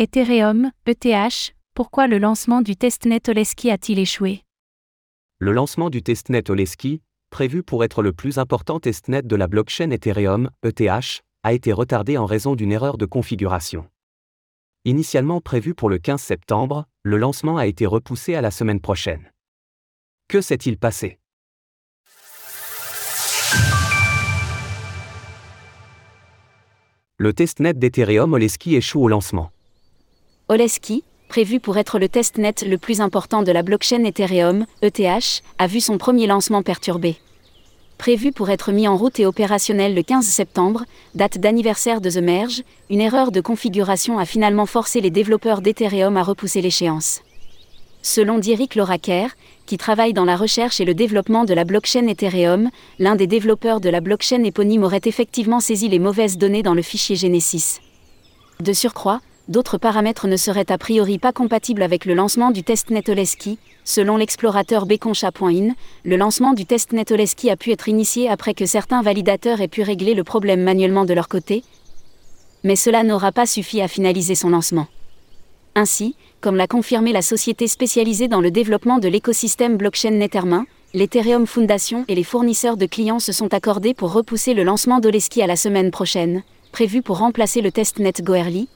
Ethereum, ETH, pourquoi le lancement du testnet Oleski a-t-il échoué? Le lancement du testnet Oleski, prévu pour être le plus important testnet de la blockchain Ethereum, ETH, a été retardé en raison d'une erreur de configuration. Initialement prévu pour le 15 septembre, le lancement a été repoussé à la semaine prochaine. Que s'est-il passé? Le testnet d'Ethereum Oleski échoue au lancement. Oleski, prévu pour être le testnet le plus important de la blockchain Ethereum, ETH, a vu son premier lancement perturbé. Prévu pour être mis en route et opérationnel le 15 septembre, date d'anniversaire de The Merge, une erreur de configuration a finalement forcé les développeurs d'Ethereum à repousser l'échéance. Selon Dirick Loraker, qui travaille dans la recherche et le développement de la blockchain Ethereum, l'un des développeurs de la blockchain éponyme aurait effectivement saisi les mauvaises données dans le fichier Genesis. De surcroît, d'autres paramètres ne seraient a priori pas compatibles avec le lancement du testnet Oleski. Selon l'explorateur beconcha.in, le lancement du testnet Oleski a pu être initié après que certains validateurs aient pu régler le problème manuellement de leur côté, mais cela n'aura pas suffi à finaliser son lancement. Ainsi, comme l'a confirmé la société spécialisée dans le développement de l'écosystème blockchain Nethermin, l'Ethereum Foundation et les fournisseurs de clients se sont accordés pour repousser le lancement d'Oleski à la semaine prochaine, prévu pour remplacer le testnet Goerli,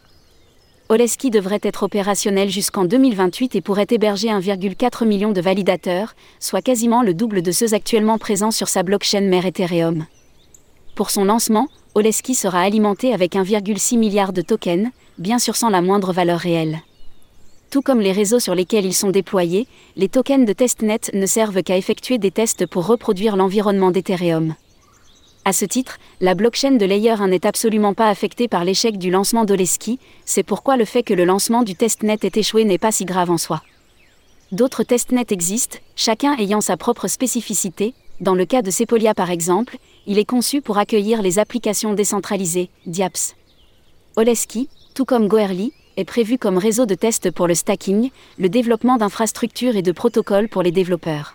Oleski devrait être opérationnel jusqu'en 2028 et pourrait héberger 1,4 million de validateurs, soit quasiment le double de ceux actuellement présents sur sa blockchain mère Ethereum. Pour son lancement, Oleski sera alimenté avec 1,6 milliard de tokens, bien sûr sans la moindre valeur réelle. Tout comme les réseaux sur lesquels ils sont déployés, les tokens de testnet ne servent qu'à effectuer des tests pour reproduire l'environnement d'Ethereum. À ce titre, la blockchain de Layer 1 n'est absolument pas affectée par l'échec du lancement d'Oleski, c'est pourquoi le fait que le lancement du testnet ait échoué n'est pas si grave en soi. D'autres testnets existent, chacun ayant sa propre spécificité. Dans le cas de Sepolia par exemple, il est conçu pour accueillir les applications décentralisées, DIAPS. Oleski, tout comme Goerli, est prévu comme réseau de test pour le stacking, le développement d'infrastructures et de protocoles pour les développeurs.